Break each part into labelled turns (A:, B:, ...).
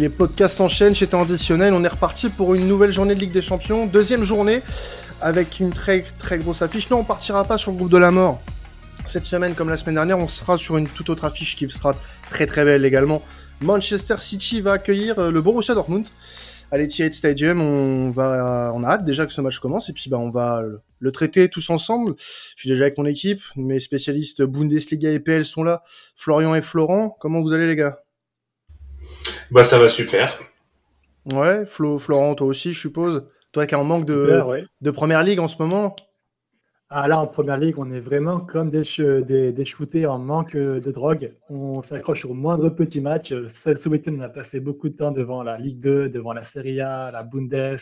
A: Les podcasts s'enchaînent chez Traditionnel. On est reparti pour une nouvelle journée de Ligue des Champions. Deuxième journée avec une très très grosse affiche. Non, on partira pas sur le groupe de la mort. Cette semaine, comme la semaine dernière, on sera sur une toute autre affiche qui sera très très belle également. Manchester City va accueillir euh, le Borussia Dortmund à l'Etihad Stadium. On va, on a hâte déjà que ce match commence et puis bah on va le traiter tous ensemble. Je suis déjà avec mon équipe, mes spécialistes Bundesliga et PL sont là. Florian et Florent, comment vous allez les gars?
B: Bah ça va super.
A: Ouais, Flo, Florent, toi aussi, je suppose. Toi qui es en manque de, de première ligue en ce moment.
C: Ah là, en première ligue, on est vraiment comme des, des, des shootés en manque de drogue. On s'accroche au moindre petit match. Ce week-end, on a passé beaucoup de temps devant la Ligue 2, devant la Serie A, la Bundes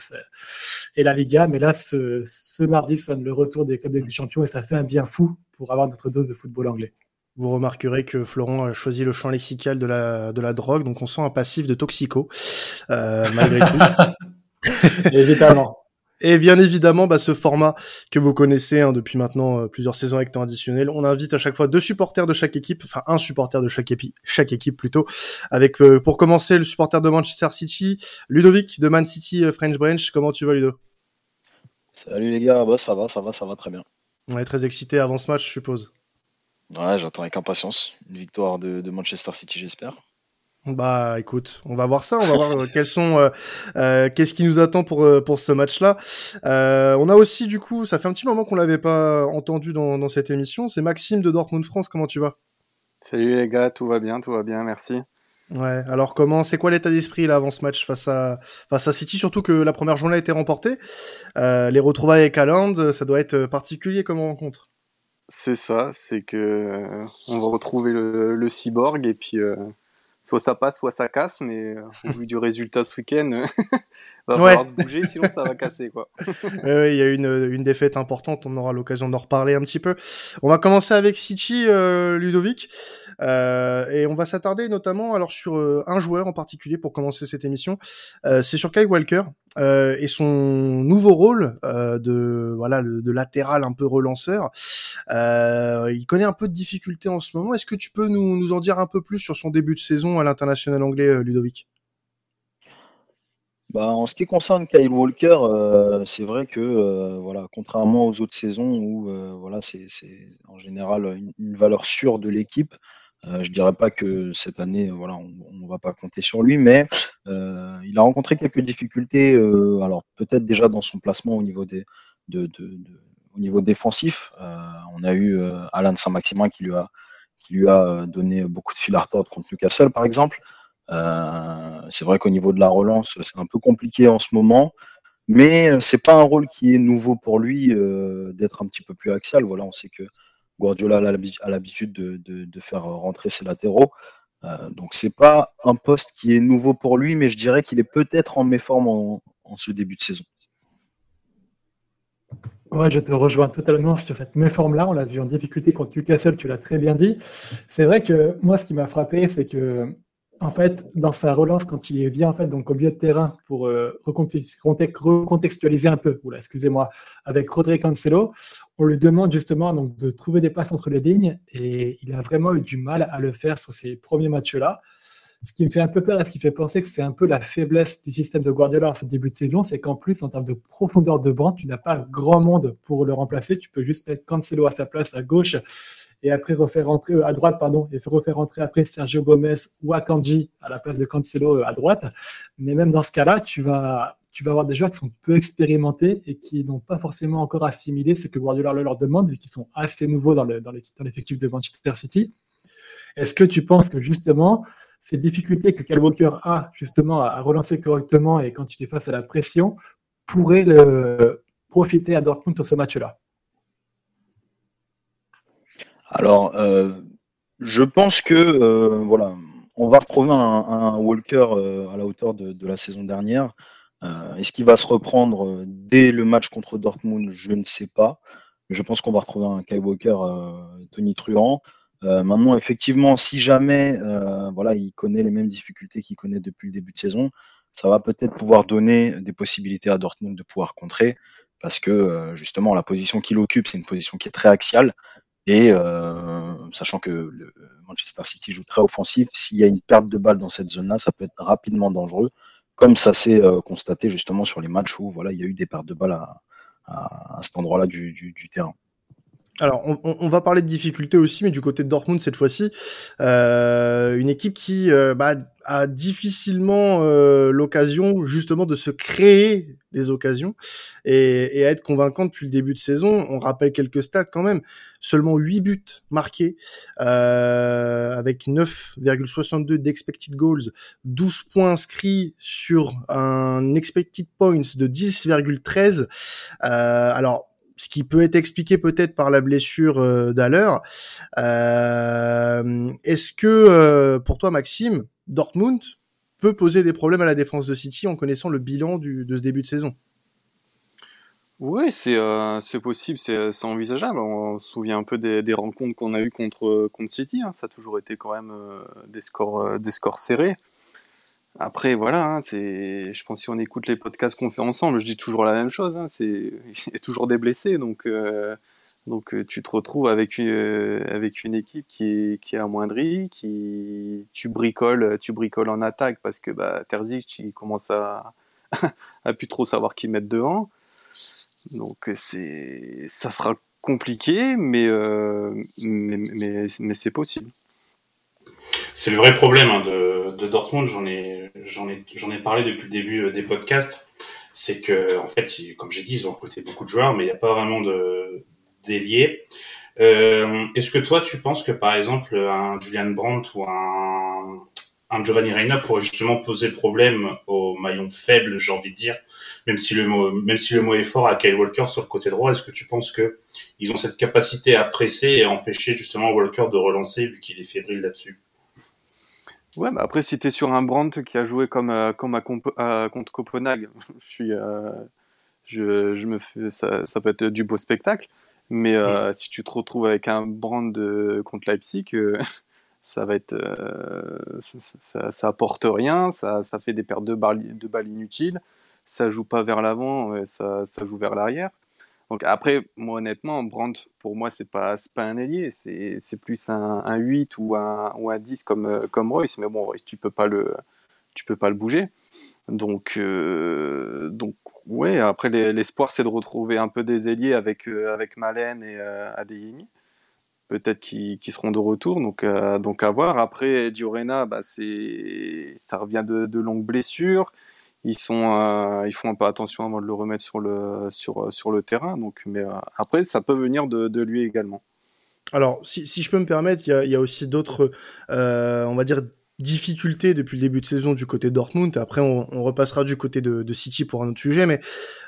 C: et la Liga. Mais là, ce, ce mardi sonne le retour des clubs des champions et ça fait un bien fou pour avoir notre dose de football anglais.
A: Vous remarquerez que Florent a choisi le champ lexical de la, de la drogue, donc on sent un passif de toxico, euh, malgré tout.
C: Évidemment.
A: Et bien évidemment, bah, ce format que vous connaissez hein, depuis maintenant euh, plusieurs saisons avec temps additionnel, on invite à chaque fois deux supporters de chaque équipe, enfin un supporter de chaque, épi chaque équipe plutôt, avec euh, pour commencer le supporter de Manchester City, Ludovic de Man City euh, French Branch. Comment tu vas Ludo?
D: Salut les gars, bah, ça va, ça va, ça va très bien.
A: On est très excité avant ce match, je suppose.
D: Ouais, j'attends avec impatience une victoire de Manchester City, j'espère.
A: Bah écoute, on va voir ça, on va voir euh, quels sont, euh, euh, qu'est-ce qui nous attend pour pour ce match-là. on a aussi du coup, ça fait un petit moment qu'on l'avait pas entendu dans, dans cette émission. C'est Maxime de Dortmund France. Comment tu vas?
E: Salut les gars, tout va bien, tout va bien, merci.
A: Ouais. Alors comment, c'est quoi l'état d'esprit là avant ce match face à face à City, surtout que la première journée a été remportée. les retrouvailles avec Haaland, ça doit être particulier comme rencontre.
E: C'est ça, c'est que on va retrouver le, le cyborg et puis soit ça passe, soit ça casse, mais euh, au vu du résultat ce week-end, va falloir se bouger, sinon ça va casser quoi.
A: il y a une, une défaite importante, on aura l'occasion d'en reparler un petit peu. On va commencer avec City, euh, Ludovic, euh, et on va s'attarder notamment alors sur euh, un joueur en particulier pour commencer cette émission. Euh, c'est sur Kyle Walker et son nouveau rôle de voilà de latéral un peu relanceur. il connaît un peu de difficultés en ce moment. Est-ce que tu peux nous, nous en dire un peu plus sur son début de saison à l'international anglais, Ludovic?
D: Bah, en ce qui concerne Kyle Walker, euh, c'est vrai que euh, voilà, contrairement aux autres saisons où euh, voilà, c'est en général une, valeur sûre de l'équipe, je dirais pas que cette année, voilà, on, ne va pas compter sur lui, mais il a rencontré quelques difficultés. alors peut-être déjà dans son placement au niveau des, de, au niveau défensif. on a eu Alan Saint-Maximin qui lui a qui lui a donné beaucoup de fil à retordre contre Newcastle, par exemple. Euh, c'est vrai qu'au niveau de la relance, c'est un peu compliqué en ce moment, mais euh, c'est pas un rôle qui est nouveau pour lui euh, d'être un petit peu plus axial. Voilà, on sait que Guardiola a l'habitude de, faire rentrer ses latéraux. donc c'est pas un poste qui est nouveau pour lui, mais je dirais qu'il est peut-être en méforme en, en, ce début de saison.
C: Ouais, je te rejoins totalement sur cette méforme-là. On l'a vu en difficulté contre Newcastle, tu l'as très bien dit. C'est vrai que moi, ce qui m'a frappé, c'est que en fait, dans sa relance, quand il vient en fait donc au milieu de terrain pour euh, recontextualiser un peu, excusez-moi, avec Rodrigue Cancelo, on lui demande justement donc de trouver des passes entre les lignes et il a vraiment eu du mal à le faire sur ces premiers matchs-là. Ce qui me fait un peu peur et ce qui fait penser que c'est un peu la faiblesse du système de Guardiola en ce début de saison, c'est qu'en plus, en termes de profondeur de banc, tu n'as pas grand monde pour le remplacer. Tu peux juste mettre Cancelo à sa place à gauche et après refaire rentrer euh, à droite, pardon, et refaire rentrer après Sergio Gomez ou Akanji à la place de Cancelo euh, à droite. Mais même dans ce cas-là, tu vas, tu vas avoir des joueurs qui sont peu expérimentés et qui n'ont pas forcément encore assimilé ce que Guardiola leur demande, vu qu'ils sont assez nouveaux dans, le, dans l'effectif de Manchester City. Est-ce que tu penses que justement, ces difficultés que Kyle Walker a justement à relancer correctement et quand il est face à la pression pourraient le, profiter à Dortmund sur ce match-là?
D: Alors, euh, je pense que euh, voilà, on va retrouver un, Walker euh, à la hauteur de, la saison dernière. Est-ce qu'il va se reprendre dès le match contre Dortmund? Je ne sais pas. Je pense qu'on va retrouver un Kyle Walker Tony Truant. maintenant, effectivement, si jamais voilà, il connaît les mêmes difficultés qu'il connaît depuis le début de saison, ça va peut-être pouvoir donner des possibilités à Dortmund de pouvoir contrer, parce que justement, la position qu'il occupe, c'est une position qui est très axiale. Et euh, sachant que le Manchester City joue très offensif. S'il y a une perte de balle dans cette zone-là, ça peut être rapidement dangereux, comme ça s'est constaté justement sur les matchs où voilà, il y a eu des pertes de balles à, cet endroit-là du terrain.
A: Alors, on, va parler de difficultés aussi, mais du côté de Dortmund cette fois-ci, euh, une équipe qui euh, bah, a difficilement euh, l'occasion justement de se créer des occasions et, et à être convaincante depuis le début de saison. On rappelle quelques stats quand même. Seulement 8 buts marqués avec 9,62 d'expected goals, 12 points inscrits sur un expected points de 10,13. alors ce qui peut être expliqué peut-être par la blessure euh. Euh, Est-ce que euh, pour toi, Maxime, Dortmund peut poser des problèmes à la défense de City en connaissant le bilan de ce début de saison?
E: Oui, c'est euh, possible, c'est envisageable. On se souvient un peu des, rencontres qu'on a eues contre, contre City. Hein. Ça a toujours été quand même des, scores, des scores serrés. Après, voilà, hein, je pense si on écoute les podcasts qu'on fait ensemble, je dis toujours la même chose. Hein, il y a toujours des blessés, donc, euh, donc euh, tu te retrouves avec une, euh, avec une équipe qui est, qui est amoindrie, qui, tu bricoles, tu bricoles en attaque parce que bah, Terzic, il commence à, à plus trop savoir qui mettre devant. Donc ça sera compliqué, mais, mais, mais, mais c'est possible.
B: C'est le vrai problème hein, de, Dortmund. J'en ai, parlé depuis le début euh, des podcasts. C'est que, en fait, comme j'ai dit, ils ont recruté beaucoup de joueurs, mais il n'y a pas vraiment de. Euh, est-ce que toi, tu penses que par exemple un Julian Brandt ou un, un Giovanni Reina pourrait justement poser problème au maillon faible, j'ai envie de dire, même si le mot, même si le mot est fort à Kyle Walker sur le côté droit, est-ce que tu penses que ils ont cette capacité à presser et empêcher justement Walker de relancer vu qu'il est fébrile là-dessus?
E: Ouais, bah après, si tu es sur un Brandt qui a joué comme, euh, comme à, contre Copenhague, je suis, euh, je, je, me fais, ça, ça, peut être du beau spectacle. Mais euh, si tu te retrouves avec un Brandt contre Leipzig, ça va être, ça, ça, ça, apporte rien, ça, ça fait des pertes de balles, de balles inutiles, ça joue pas vers l'avant, ça, joue vers l'arrière. Donc après, moi honnêtement, Brandt, pour moi, c'est pas, pas un ailier, c'est plus un, un, 8 ou un, ou un 10 comme, euh, comme Royce. Mais bon, Royce, tu peux pas le, tu peux pas le bouger. Donc, euh, donc ouais, après, l'espoir, c'est de retrouver un peu des ailiers avec, euh, avec Malen et euh. Peut-être qu'ils seront de retour, donc, euh, donc à voir. Après, Diorena, bah, ça revient de, de longues blessures ils sont euh, ils font un peu attention avant de le remettre sur le sur sur le terrain. Donc mais euh, après ça peut venir de, de lui également.
A: Alors si, si je peux me permettre il y a, y a aussi d'autres euh, on va dire difficultés depuis le début de saison du côté Dortmund. Après, on, on repassera du côté de, de, City pour un autre sujet, mais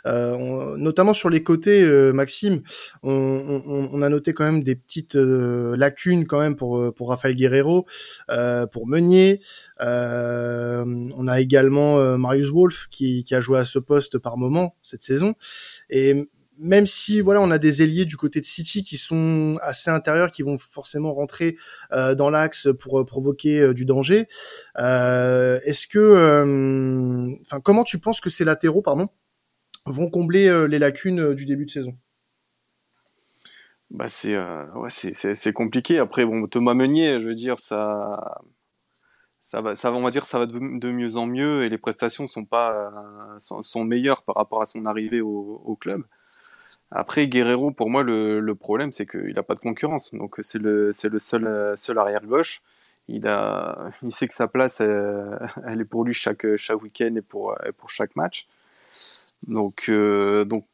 A: euh, notamment sur les côtés, euh, Maxime, on, on, on, a noté quand même des petites euh, lacunes quand même pour pour Rafael Guerrero, euh, pour Meunier. Euh, on a également Marius Wolf qui, qui a joué à ce poste par moment cette saison. Et même si voilà, on a des ailiers du côté de City qui sont assez intérieurs, qui vont forcément rentrer euh, dans l'axe pour euh, provoquer euh, du danger. Est-ce que, enfin, comment tu penses que ces latéraux, pardon, vont combler les lacunes du début de saison?
E: Bah c'est ouais, c'est compliqué. Après bon, Thomas Meunier, je veux dire ça. Ça va, on va dire, ça va de, mieux en mieux et les prestations sont pas sont, meilleures par rapport à son arrivée au club. Après, Guerrero, pour moi, le, problème, c'est qu'il n'a pas de concurrence. Donc, c'est le, le seul, seul arrière-gauche. Il, a, il sait que sa place, elle, elle est pour lui chaque, chaque week-end et pour, pour chaque match. Donc, euh, donc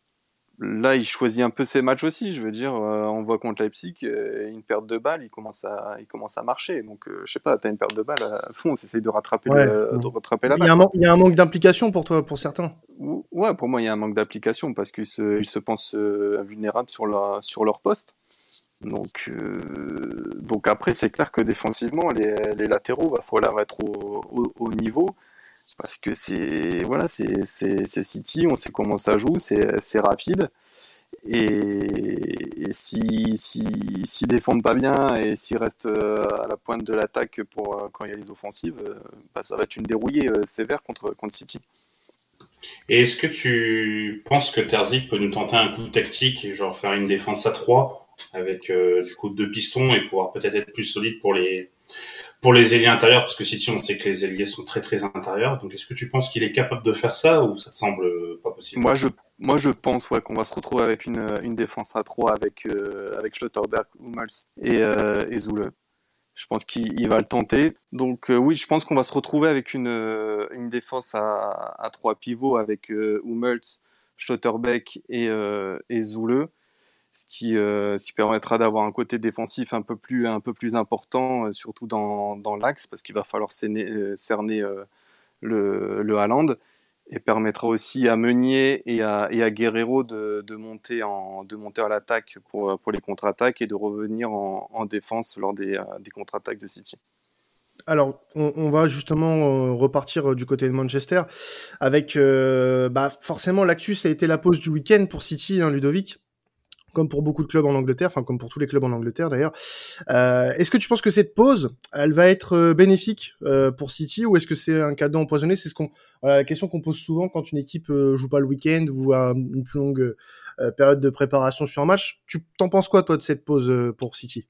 E: là, il choisit un peu ses matchs aussi. Je veux dire, euh, on voit contre Leipzig, euh, une perte de balle, il commence à, il commence à marcher. Donc, euh, je sais pas, tu as une perte de balle à fond, on essaye de rattraper,
A: ouais,
E: le,
A: ouais.
E: de rattraper la
A: balle. Il y a un, manque d'implication pour toi, pour certains.
E: Ouais, pour moi, il y a un manque d'application parce qu'ils se, ils se pensent vulnérables sur, la, sur leur poste. Donc, donc après, c'est clair que défensivement, les, les latéraux, va falloir être au, au, au niveau parce que c'est voilà c'est City, on sait comment ça joue, c'est rapide. Et, et si, si, si défendent pas bien et s'ils restent euh, à la pointe de l'attaque pour euh, quand il y a les offensives, euh, bah, ça va être une dérouillée sévère contre, contre City.
B: Et est-ce que tu penses que Terzic peut nous tenter un coup tactique genre faire une défense à 3 avec du coup deux pistons et pouvoir peut-être être plus solide pour les pour les ailiers intérieurs, parce que City, on sait que les ailiers sont très très intérieurs. Donc, est-ce que tu penses qu'il est capable de faire ça ou ça te semble pas possible?
E: Moi, je moi, je pense ouais, qu'on va se retrouver avec une, une défense à 3 avec, euh, avec Schlotterberg, Hummels et, euh, Zule. Je pense qu'il va le tenter. Donc euh, oui, je pense qu'on va se retrouver avec une, euh, une défense à, à 3 pivots avec euh, Hummels, Schlotterbeck et, et Zule ce qui, euh, ce qui permettra d'avoir un côté défensif un peu plus, important, euh, surtout dans, l'axe, parce qu'il va falloir cerner, euh, cerner le, le Haaland, et permettra aussi à Meunier et à, Guerrero de, monter à l'attaque pour, les contre-attaques et de revenir en, en défense lors des, contre-attaques de City.
A: Alors, on, va justement repartir du côté de Manchester avec bah, forcément l'actus a été la pause du week-end pour City, hein, Ludovic comme pour beaucoup de clubs en Angleterre, enfin comme pour tous les clubs en Angleterre d'ailleurs. Euh, est-ce que tu penses que cette pause, elle va être euh, bénéfique euh, pour City ou est-ce que c'est un cadeau empoisonné? C'est ce qu'on, la question qu'on pose souvent quand une équipe joue pas le week-end ou a une plus longue période de préparation sur un match. Tu t'en penses quoi toi de cette pause pour City?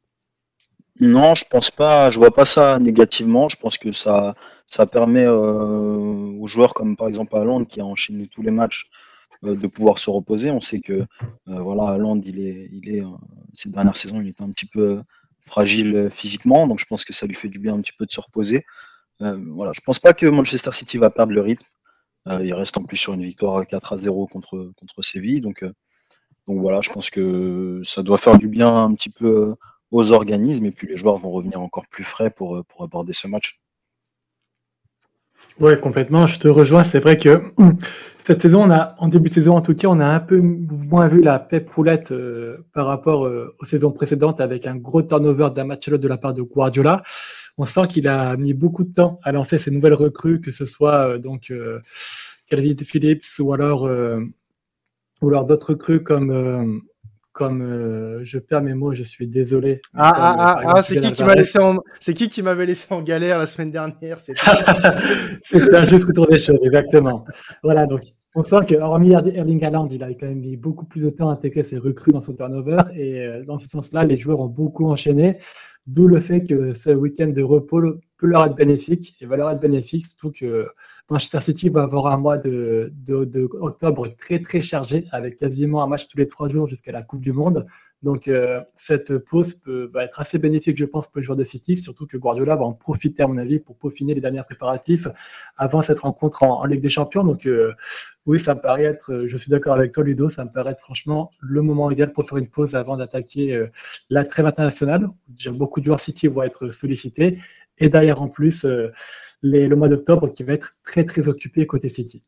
D: Non, je pense pas. Je vois pas ça négativement. Je pense que ça, ça permet aux joueurs comme par exemple à Londres qui a enchaîné tous les matchs de pouvoir se reposer. On sait que euh, voilà, Haaland, il est, il est, euh, ces dernières saisons, il était un petit peu fragile physiquement, donc je pense que ça lui fait du bien un petit peu de se reposer. voilà, je pense pas que Manchester City va perdre le rythme. il reste en plus sur une victoire 4 à 0 contre, contre Séville, donc, voilà, je pense que ça doit faire du bien un petit peu aux organismes et puis les joueurs vont revenir encore plus frais pour aborder ce match.
C: Ouais, complètement. Je te rejoins. C'est vrai que cette saison, on a, en début de saison, en tout cas, on a un peu moins vu la pep roulette euh, par rapport euh, aux saisons précédentes avec un gros turnover d'un match de la part de Guardiola. On sent qu'il a mis beaucoup de temps à lancer ses nouvelles recrues, que ce soit euh, donc Calvin Phillips ou alors ou alors d'autres recrues comme comme euh, je perds mes mots, je suis désolé.
A: Ah, comme, ah, ah, ah c'est qui qui m'a laissé en... c'est qui qui m'avait laissé en galère la semaine dernière
C: C'est un juste retour des choses, exactement. Voilà, donc on sent que hormis Erling Haaland, il a quand même mis beaucoup plus de temps à intégrer ses recrues dans son turnover et euh, dans ce sens-là, les joueurs ont beaucoup enchaîné. D'où le fait que ce week-end de repos peut leur être bénéfique et va leur être bénéfique, surtout que Manchester City va avoir un mois de, de, de, très très chargé avec quasiment un match tous les trois jours jusqu'à la Coupe du Monde. Donc euh, cette pause peut, va être assez bénéfique, je pense, pour les joueurs de City, surtout que Guardiola va en profiter, à mon avis, pour peaufiner les derniers préparatifs avant cette rencontre en, Ligue des Champions. Donc euh, oui, ça me paraît être, je suis d'accord avec toi, Ludo, ça me paraît être franchement le moment idéal pour faire une pause avant d'attaquer euh, la trêve internationale. Déjà, beaucoup de joueurs City vont être sollicités et derrière en plus euh, le mois d'octobre qui va être très très occupé côté City.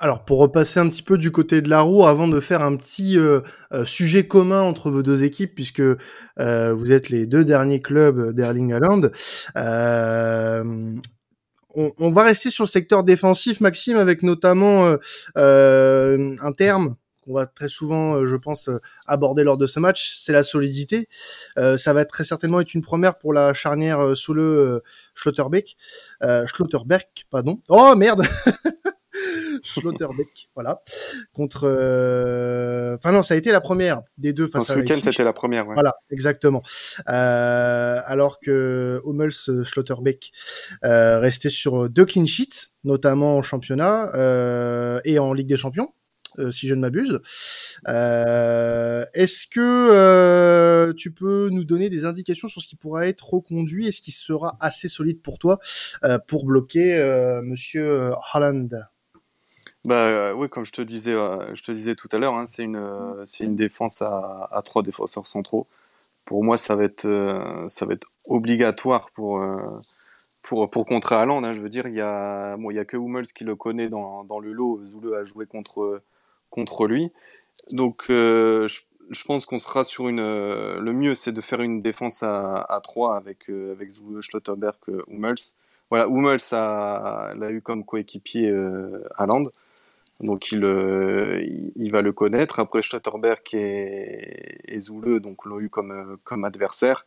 A: Alors pour repasser un petit peu du côté de la roue, avant de faire un petit euh, euh, sujet commun entre vos deux équipes, puisque euh, vous êtes les deux derniers clubs d'Erling Haaland, euh, on, on, va rester sur le secteur défensif, Maxime, avec notamment un terme qu'on va très souvent, je pense, aborder lors de ce match, c'est la solidité. ça va être très certainement être une première pour la charnière sous le Schlotterbeck, Schlotterberg, pardon. Oh merde Schlotterbeck, voilà, contre. Euh... Enfin non, ça a été la première des deux
E: face à ce week-end, c'était la première. Ouais.
A: Voilà, exactement. Euh, alors que Hummels, Schlotterbeck euh, restait sur deux clean sheets, notamment en championnat euh, et en Ligue des Champions. Euh, si je ne m'abuse. Euh, Est-ce que euh, tu peux nous donner des indications sur ce qui pourra être reconduit et ce qui sera assez solide pour toi euh, pour bloquer euh, Monsieur Haaland?
E: Bah oui, comme je te disais, euh, je te disais tout à l'heure, hein, c'est une, euh, une défense à, trois défenseurs centraux. Pour moi, ça va être, euh, ça va être obligatoire pour, pour, pour contrer Haaland. Hein, je veux dire, il y a, bon, a que Hummels qui le connaît dans, dans le lot. Zulu a joué contre, contre lui. Donc, je, pense qu'on sera sur une. le mieux, c'est de faire une défense à, 3 avec, avec Zulu, Schlotterberg, Hummels. Voilà, Hummels a, l'a eu comme coéquipier Haaland. Donc il, euh, il, va le connaître. Après Stotterberg et, et Zoule donc l'ont eu comme, comme adversaire.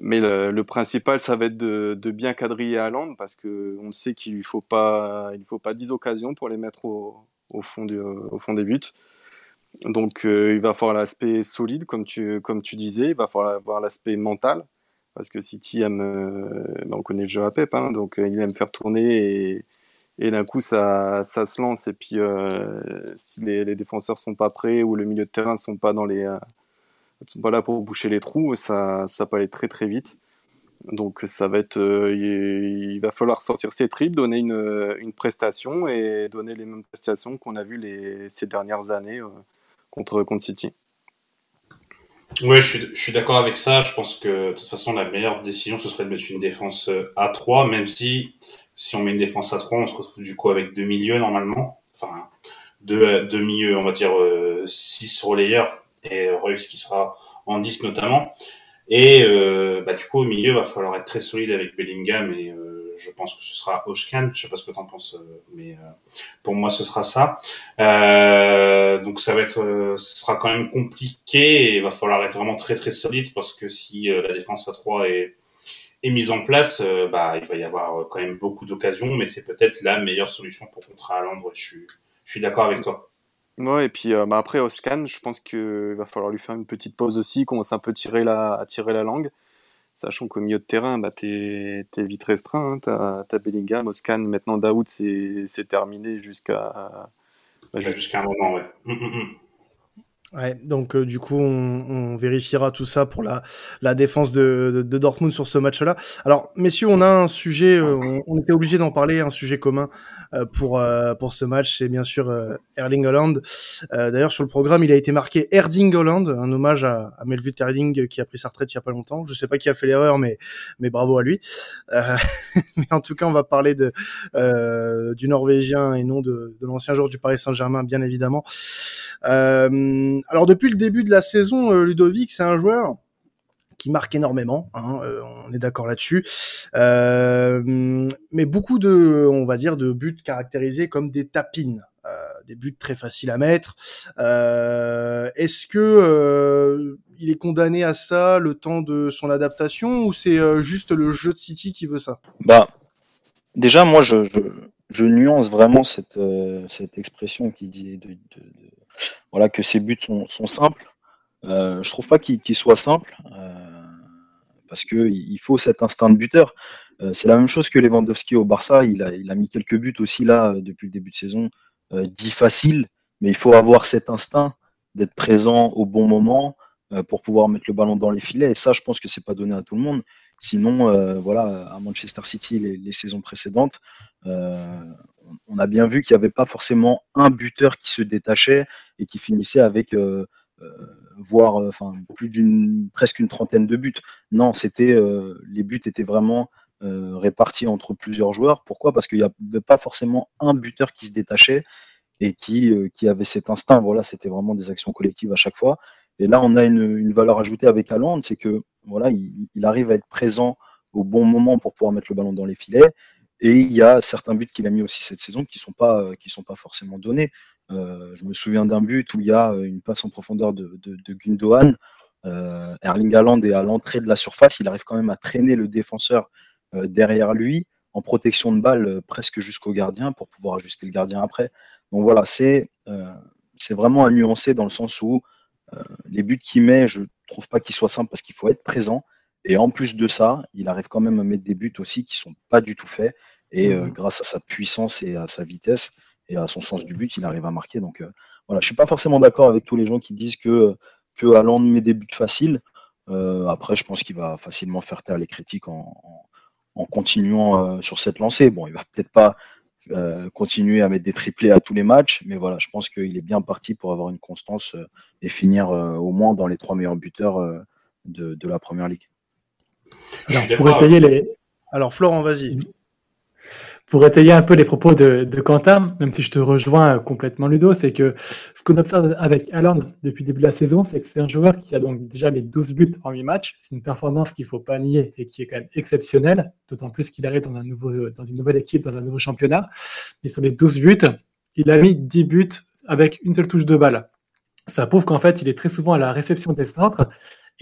E: Mais le, principal, ça va être de, bien quadriller Haaland parce que on sait qu'il lui faut pas, faut pas 10 occasions pour les mettre au, fond, des buts. Donc il va falloir l'aspect solide, comme tu, disais, il va falloir avoir l'aspect mental, parce que City aime, ben, on connaît le jeu à Pep, hein, donc il aime faire tourner et, et d'un coup ça, ça, se lance et puis si les, les, défenseurs sont pas prêts ou le milieu de terrain sont pas dans les sont pas là pour boucher les trous, ça, ça peut aller très très vite. Donc ça va être, euh, il, va falloir sortir ses tripes, donner une, une, prestation et donner les mêmes prestations qu'on a vues ces dernières années euh, contre, contre City.
B: Oui, je suis, je suis d'accord avec ça. Je pense que de toute façon, la meilleure décision, ce serait de mettre une défense euh, à 3, même si si on met une défense à 3, on se retrouve du coup avec deux milieux normalement. Enfin, deux, deux milieux, on va dire 6 relayeurs et Reus qui sera en 10 notamment. Et euh, bah, du coup, au milieu, va falloir être très solide avec Bellingham et euh, je pense que ce sera Oshkan. Je sais pas ce que tu en penses, euh, mais euh, pour moi, ce sera ça. Euh, donc ça va être, ce sera quand même compliqué et il va falloir être vraiment très très solide parce que si la défense à 3 est, est mise en place, bah il va y avoir quand même beaucoup d'occasions, mais c'est peut-être la meilleure solution pour contrer à Londres. Je suis, je suis d'accord avec toi.
E: Ouais, et puis euh, bah après Oscan, je pense qu'il va falloir lui faire une petite pause aussi, commencer un peu tirer la, à tirer la langue, sachant qu'au milieu de terrain, bah, t'es es vite restreint. Hein. T'as as Bellingham, Oscan, maintenant Daoud, c'est terminé jusqu'à.
B: Bah, jusqu'à un moment, ouais.
A: Ouais, donc euh, du coup, on, on, vérifiera tout ça pour la, la défense de, de, de Dortmund sur ce match-là. Alors, messieurs, on a un sujet, euh, on, on, était obligé d'en parler, un sujet commun euh, pour pour ce match, c'est bien sûr Erling Holland. D'ailleurs, sur le programme, il a été marqué Erding Holland, un hommage à, à Melville Erding qui a pris sa retraite il y a pas longtemps. Je sais pas qui a fait l'erreur, mais mais bravo à lui. mais en tout cas, on va parler de du Norvégien et non de, de l'ancien joueur du Paris Saint-Germain, bien évidemment. Euh, alors depuis le début de la saison, euh, Ludovic, c'est un joueur qui marque énormément, hein, euh, on est d'accord là-dessus. Euh, mais beaucoup de, on va dire, de buts caractérisés comme des tapines, euh, des buts très faciles à mettre. Est-ce que il est condamné à ça le temps de son adaptation ou c'est juste le jeu de City qui veut ça?
D: Bah, déjà moi je, je, je nuance vraiment cette, cette expression qui dit voilà, que ses buts sont, simples. Euh, je trouve pas qu'il qu soit simple euh, parce que il faut cet instinct de buteur. Euh, c'est la même chose que Lewandowski au Barça. Il a, il a mis quelques buts aussi là depuis le début de saison, euh, dit facile, mais il faut avoir cet instinct d'être présent au bon moment euh, pour pouvoir mettre le ballon dans les filets. Et ça, je pense que c'est pas donné à tout le monde. Sinon, euh, voilà, à Manchester City les, saisons précédentes, on a bien vu qu'il n'y avait pas forcément un buteur qui se détachait et qui finissait avec euh, euh, voire euh, enfin plus d'une presque une trentaine de buts. Non, c'était euh, les buts étaient vraiment euh, répartis entre plusieurs joueurs. Pourquoi? Parce qu'il n'y avait pas forcément un buteur qui se détachait et qui, qui avait cet instinct. Voilà, c'était vraiment des actions collectives à chaque fois. Et là, on a une, valeur ajoutée avec Haaland, c'est que voilà, il, arrive à être présent au bon moment pour pouvoir mettre le ballon dans les filets. Et il y a certains buts qu'il a mis aussi cette saison qui sont pas sont pas forcément donnés. Euh, je me souviens d'un but où il y a une passe en profondeur de, de, de Gundogan. Euh, Erling Haaland est à l'entrée de la surface, il arrive quand même à traîner le défenseur euh, derrière lui en protection de balle presque jusqu'au gardien pour pouvoir ajuster le gardien après. Donc voilà, c'est c'est vraiment à nuancer dans le sens où les buts qu'il met, je trouve pas qu'ils soient simples parce qu'il faut être présent. Et en plus de ça, il arrive quand même à mettre des buts aussi qui sont pas du tout faits. Et mmh. grâce à sa puissance et à sa vitesse, et à son sens du but, il arrive à marquer. Donc euh, voilà, je suis pas forcément d'accord avec tous les gens qui disent que que Haaland met des buts faciles. Euh, après, je pense qu'il va facilement faire taire les critiques en, en, en continuant euh, sur cette lancée. Bon, il va peut-être pas euh, continuer à mettre des triplés à tous les matchs, mais voilà, je pense qu'il est bien parti pour avoir une constance euh, et finir euh, au moins dans les trois meilleurs buteurs de, de, la première ligue.
C: Alors, pour étayer les.
A: Alors, Florent, vas-y
C: pour étayer un peu les propos de, Quentin, même si je te rejoins complètement Ludo, c'est que ce qu'on observe avec Haaland depuis le début de la saison, c'est que c'est un joueur qui a donc déjà les 12 buts en 8 matchs. C'est une performance qu'il ne faut pas nier et qui est quand même exceptionnelle, d'autant plus qu'il arrive dans, un nouveau, dans une nouvelle équipe, dans un nouveau championnat. Mais sur les 12 buts, il a mis 10 buts avec une seule touche de balle. Ça prouve qu'en fait, il est très souvent à la réception des centres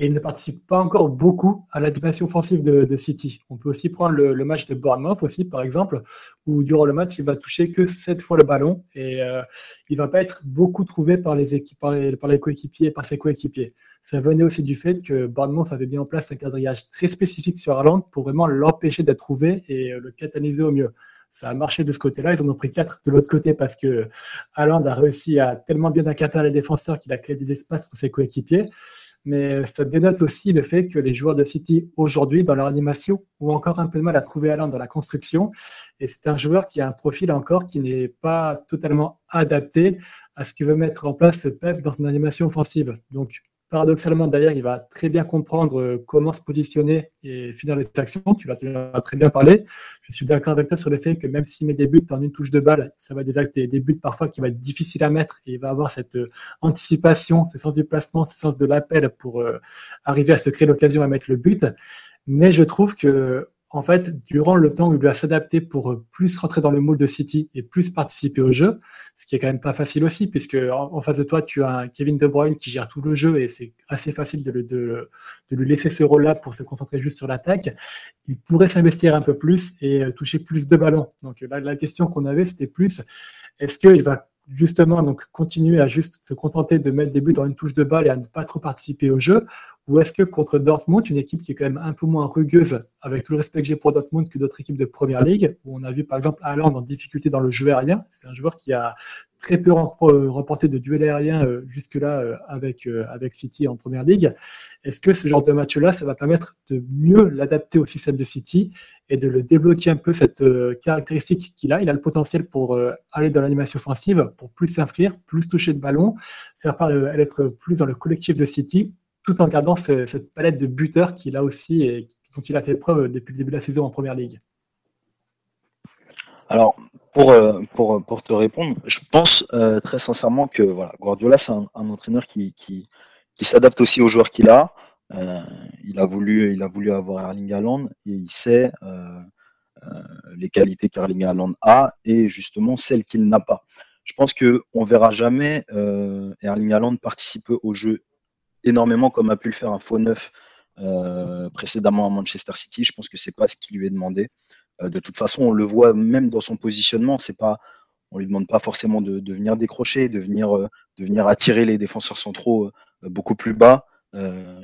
C: et il ne participe pas encore beaucoup à la dimension offensive de, City. On peut aussi prendre le, match de Bournemouth aussi, par exemple, où durant le match, il va toucher que 7 fois le ballon et euh, il va pas être beaucoup trouvé par les, par les, coéquipiers, par ses coéquipiers. Ça venait aussi du fait que Bournemouth avait mis en place un quadrillage très spécifique sur Haaland pour vraiment l'empêcher d'être trouvé et le catalyser au mieux ça a marché de ce côté-là. Ils en ont pris quatre de l'autre côté parce que Haaland a réussi à tellement bien encadrer les défenseurs qu'il a créé des espaces pour ses coéquipiers. Mais ça dénote aussi le fait que les joueurs de City aujourd'hui, dans leur animation, ont encore un peu de mal à trouver Haaland dans la construction. Et c'est un joueur qui a un profil encore qui n'est pas totalement adapté à ce que veut mettre en place Pep dans son animation offensive. Donc, paradoxalement, d'ailleurs, il va très bien comprendre euh, comment se positionner et finir les actions. Tu l'as très bien parlé. Je suis d'accord avec toi sur le fait que même s'il met des buts en une touche de balle, ça va être des, buts parfois qui va être difficile à mettre et il va avoir cette euh, anticipation, ce sens du placement, ce sens de l'appel pour euh, arriver à se créer l'occasion à mettre le but. Mais je trouve que en fait, durant le temps où il doit s'adapter pour euh, plus rentrer dans le moule de City et plus participer au jeu, ce qui est quand même pas facile aussi, puisque en, face de toi, tu as un Kevin De Bruyne qui gère tout le jeu et c'est assez facile de, de, de, lui laisser ce rôle-là pour se concentrer juste sur l'attaque. Il pourrait s'investir un peu plus et euh, toucher plus de ballons. Donc là, la question qu'on avait, c'était plus, est-ce qu'il va justement donc continuer à juste se contenter de mettre des buts dans une touche de balle et à ne pas trop participer au jeu? Ou est-ce que contre Dortmund, une équipe qui est quand même un peu moins rugueuse, avec tout le respect que j'ai pour Dortmund que d'autres équipes de première ligue, où on a vu par exemple Haaland en difficulté dans le jeu aérien, c'est un joueur qui a très peu remporté de duels aériens euh, jusque-là euh, avec, euh, avec City en première ligue. Est-ce que ce genre de match-là, ça va permettre de mieux l'adapter au système de City et de le débloquer un peu cette caractéristique qu'il a? Il a le potentiel pour aller dans l'animation offensive, pour plus s'inscrire, plus toucher de ballon, faire part, être plus dans le collectif de City, tout en gardant cette palette de buteurs qu'il a aussi et dont il a fait preuve depuis le début de la saison en première ligue.
D: Alors, pour, euh, pour, pour te répondre, je pense euh, très sincèrement que voilà, Guardiola, c'est un, entraîneur qui, s'adapte aussi aux joueurs qu'il a. Euh, il, a voulu, il a voulu avoir Erling Haaland et il sait les qualités qu'Erling Haaland a et justement celles qu'il n'a pas. Je pense qu'on ne verra jamais Erling Haaland participer au jeu énormément comme a pu le faire un faux neuf précédemment à Manchester City. Je pense que c'est pas ce qui lui est demandé. Euh, de toute façon, on le voit même dans son positionnement. C'est pas, on lui demande pas forcément de, venir décrocher, de venir, euh, de venir attirer les défenseurs centraux euh, beaucoup plus bas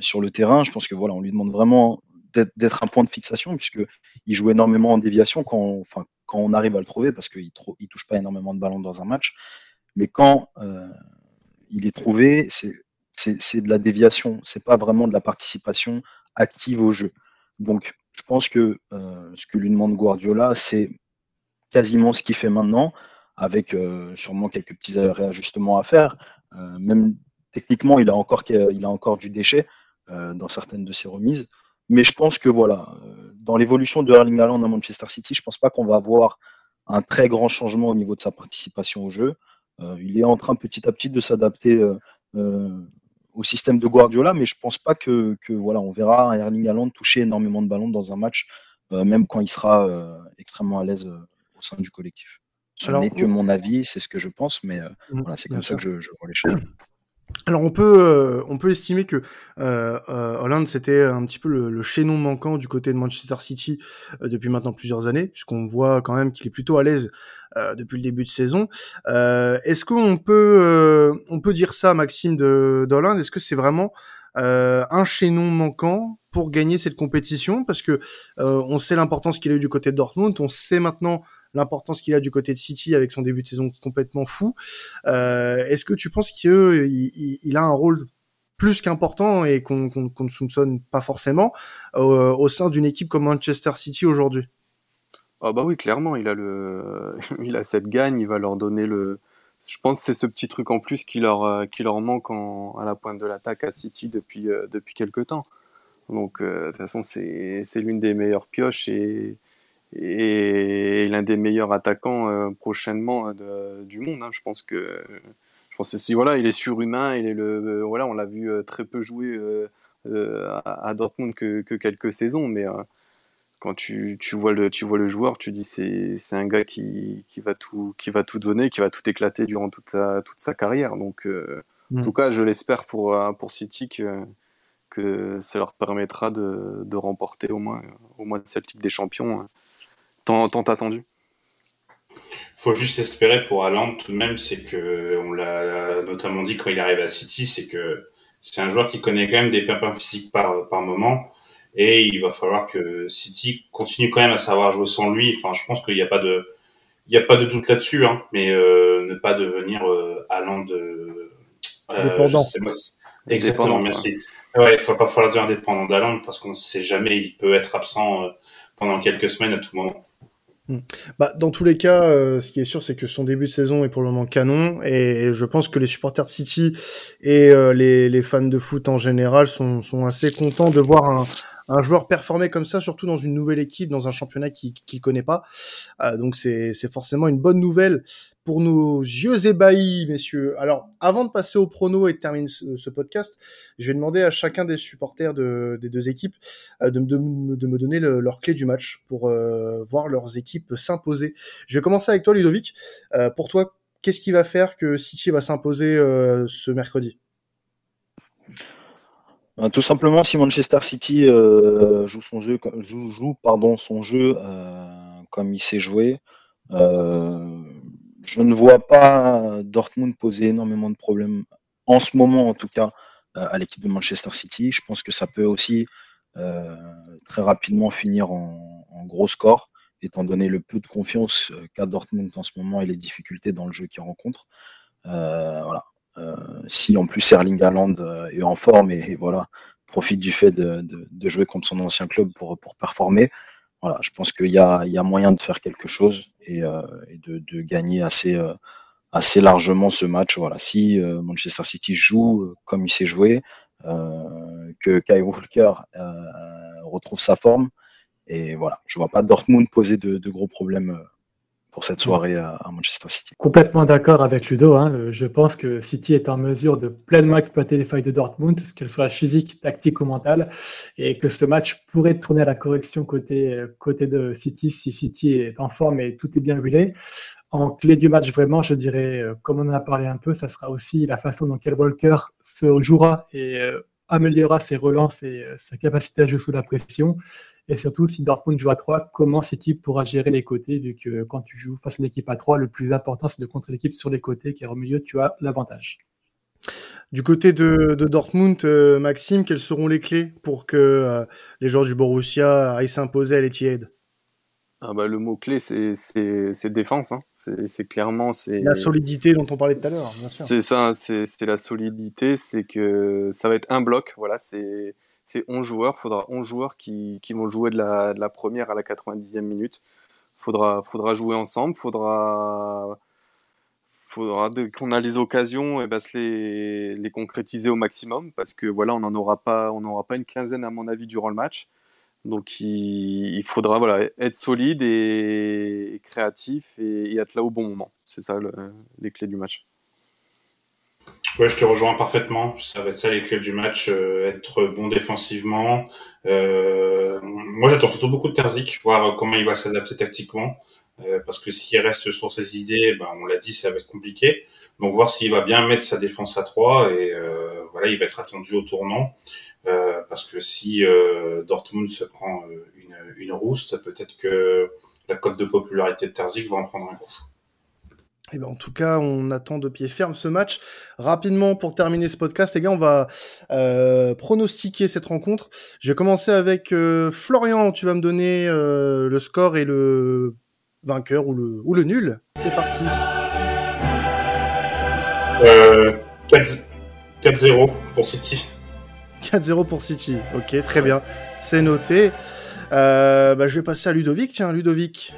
D: sur le terrain. Je pense que voilà, on lui demande vraiment d'être un point de fixation puisque il joue énormément en déviation quand, on, enfin, quand on arrive à le trouver parce qu'il il touche pas énormément de ballons dans un match. Mais quand il est trouvé, c'est de la déviation. C'est pas vraiment de la participation active au jeu. Donc je pense que euh, ce que lui demande Guardiola, c'est quasiment ce qu'il fait maintenant, avec euh, sûrement quelques petits réajustements à faire. Euh, même techniquement, il a encore, il a encore du déchet dans certaines de ses remises. Mais je pense que voilà, dans l'évolution de Erling Haaland à Manchester City, je ne pense pas qu'on va avoir un très grand changement au niveau de sa participation au jeu. il est en train petit à petit de s'adapter au système de Guardiola, mais je pense pas que, voilà, on verra Erling Haaland toucher énormément de ballons dans un match, euh, même quand il sera euh, extrêmement à l'aise euh, au sein du collectif. Ce n'est que mon avis, c'est ce que je pense, mais mmh, voilà, c'est comme ça que je, je, vois les choses.
A: Alors on peut euh, on peut estimer que euh, euh, Hollande c'était un petit peu le, chaînon manquant du côté de Manchester City euh, depuis maintenant plusieurs années puisqu'on voit quand même qu'il est plutôt à l'aise depuis le début de saison. Est-ce qu'on peut on peut dire ça Maxime de d'Hollande? Est-ce que c'est vraiment un chaînon manquant pour gagner cette compétition? Parce que on sait l'importance qu'il a eu du côté de Dortmund, on sait maintenant l'importance qu'il a du côté de City avec son début de saison complètement fou. Euh, est-ce que tu penses qu'il il, a un rôle plus qu'important et qu'on ne soupçonne pas forcément euh, au sein d'une équipe comme Manchester City aujourd'hui?
E: Ah bah oui, clairement, il a le, il a cette gagne, il va leur donner le. Je pense c'est ce petit truc en plus qui leur, euh, qui leur manque à la pointe de l'attaque à City depuis, depuis quelques temps. Donc, de toute façon, c'est l'une des meilleures pioches et, et l'un des meilleurs attaquants euh, prochainement euh, du monde. Hein. Je pense que je pense que voilà, il est surhumain, il est le voilà, on l'a vu euh, très peu jouer à, Dortmund que, que, quelques saisons, mais quand tu, tu, vois le tu vois le joueur, tu dis c'est c'est un gars qui, qui va tout qui va tout donner, qui va tout éclater durant toute sa toute sa carrière. Donc en mm. tout cas, je l'espère pour pour City que que ça leur permettra de, de remporter au moins, au moins cette Ligue des Champions hein, tant, tant attendu
B: faut juste espérer pour Haaland tout de même, c'est que on l'a notamment dit quand il arrive à City, c'est que c'est un joueur qui connaît quand même des pépins physiques par par moment, et il va falloir que City continue quand même à savoir jouer sans lui. Enfin, je pense qu'il n'y a pas de il n'y a pas de doute là-dessus, hein, mais euh, ne pas devenir euh, Haaland euh,
A: Dépendant.
B: Exactement, merci. Ouais, il faut pas falloir dire indépendant d'Haaland parce qu'on ne sait jamais, il peut être absent euh, pendant quelques semaines à tout moment.
A: Hmm. Bah, dans tous les cas, euh, ce qui est sûr, c'est que son début de saison est pour le moment canon, et, je pense que les supporters de City et euh, les, fans de foot en général sont assez contents de voir un, un joueur performer comme ça, surtout dans une nouvelle équipe, dans un championnat qu'il qui connaît pas. Euh, donc c'est forcément une bonne nouvelle pour nos yeux ébahis, messieurs. Alors, avant de passer au prono et de terminer ce, podcast, je vais demander à chacun des supporters de, des deux équipes euh, de, me donner le, leur clé du match pour euh, voir leurs équipes s'imposer. Je vais commencer avec toi, Ludovic. Euh, pour toi, qu'est-ce qui va faire que City va s'imposer ce mercredi?
D: Ben, tout simplement, si Manchester City euh, joue son jeu, joue, pardon, son jeu euh, comme il s'est joué, euh, je ne vois pas Dortmund poser énormément de problèmes en ce moment, en tout cas, à l'équipe de Manchester City. Je pense que ça peut aussi très rapidement finir en, en, gros score, étant donné le peu de confiance qu'a Dortmund en ce moment et les difficultés dans le jeu qu'il rencontre. voilà. Euh, si en plus Erling Haaland euh, est en forme et, voilà profite du fait de, jouer contre son ancien club pour, pour performer, voilà, je pense qu'il y y a moyen de faire quelque chose et, euh, de, gagner assez, assez largement ce match. Voilà, si Manchester City joue comme il s'est joué, que Kai Walker retrouve sa forme, et voilà, je vois pas Dortmund poser de gros problèmes cette soirée à, Manchester City.
C: Complètement d'accord avec Ludo. Hein. je pense que City est en mesure de pleinement exploiter les failles de Dortmund, qu'elles soient physiques, tactiques ou mentales, et que ce match pourrait tourner à la correction côté, côté de City si City est en forme et tout est bien huilé. En clé du match, vraiment, je dirais, euh, comme on en a parlé un peu, ça sera aussi la façon dont Kel Walker se jouera et euh, améliorera ses relances et euh, sa capacité à jouer sous la pression. Et surtout, si Dortmund joue à 3, comment équipe pourra gérer les côtés, vu que quand tu joues face à une équipe à 3, le plus important, c'est de contrer l'équipe sur les côtés, car au milieu, tu as l'avantage.
A: Du côté de, Dortmund, euh, Maxime, quelles seront les clés pour que euh, les joueurs du Borussia aillent s'imposer à l'Etihad?
E: Ah bah, le mot clé c'est défense hein. c'est clairement
A: la solidité dont on parlait tout à l'heure bien sûr
E: c'est ça c'est la solidité c'est que ça va être un bloc voilà c'est c'est 11 joueurs. Il faudra 11 joueurs qui, qui vont jouer de la, de la, première à la 90e minute. Il faudra, faudra jouer ensemble. Il faudra, faudra qu'on a les occasions et ben, se les, les, concrétiser au maximum parce que voilà, on n'en aura pas, on n'aura pas une quinzaine à mon avis durant le match. Donc il, faudra être solide et, créatif et, être là au bon moment. C'est ça le, les clés du match.
B: Ouais, je te rejoins parfaitement. Ça va être ça les clés du match, euh, être bon défensivement. Euh, moi, j'attends surtout beaucoup de Terzic, voir comment il va s'adapter tactiquement, euh, parce que s'il reste sur ses idées, ben, on l'a dit, ça va être compliqué. Donc voir s'il va bien mettre sa défense à 3 et voilà, il va être attendu au tournant, euh, parce que si Dortmund se prend une, une rouste, peut-être que la cote de popularité de Terzic va en prendre un coup.
A: Eh ben, en tout cas, on attend de pied ferme ce match. Rapidement, pour terminer ce podcast, les gars, on va euh, pronostiquer cette rencontre. Je vais commencer avec euh, Florian. Tu vas me donner euh, le score et le vainqueur ou le, ou le nul. C'est parti.
B: 4-0 pour City.
A: 4-0 pour City. Ok, très bien. C'est noté. Bah, je vais passer à Ludovic. Tiens, Ludovic.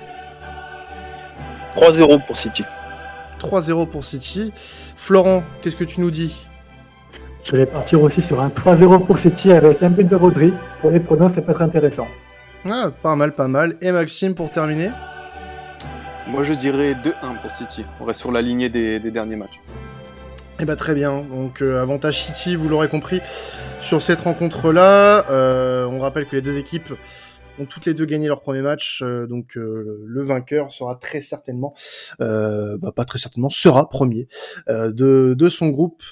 D: 3-0 pour City.
A: 3-0 pour City. Florent, qu'est-ce que tu nous dis?
C: Je vais partir aussi sur un 3-0 pour City avec un but de Rodri. Pour les pronos, ça peut être intéressant.
A: Ah, pas mal, pas mal. Et Maxime, pour terminer?
E: Moi, je dirais 2-1 pour City. On reste sur la lignée des, derniers matchs.
A: Eh bah très bien, donc euh, avantage City, vous l'aurez compris, sur cette rencontre-là. Euh, on rappelle que les deux équipes ont toutes les deux gagné leur premier match, donc le vainqueur sera très certainement, bah, pas très certainement, sera premier de, de son groupe.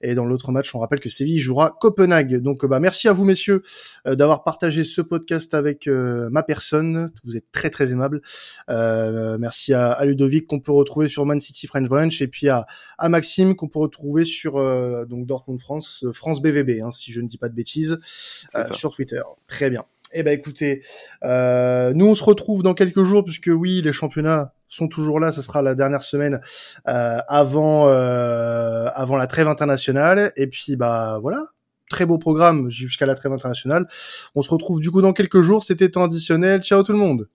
A: Et dans l'autre match, on rappelle que Séville jouera Copenhague. Donc bah merci à vous messieurs d'avoir partagé ce podcast avec ma personne. Vous êtes très très aimable. merci à, à Ludovic qu'on peut retrouver sur Man City French Branch et puis à, à Maxime qu'on peut retrouver sur donc Dortmund France, France BVB, hein, si je ne dis pas de bêtises, sur Twitter. Très bien. Eh ben écoutez, euh, nous on se retrouve dans quelques jours puisque oui, les championnats sont toujours là. Ce sera la dernière semaine euh, avant euh, avant la trêve internationale. Et puis bah voilà, très beau programme jusqu'à la trêve internationale. On se retrouve du coup dans quelques jours. C'était temps additionnel. Ciao tout le monde.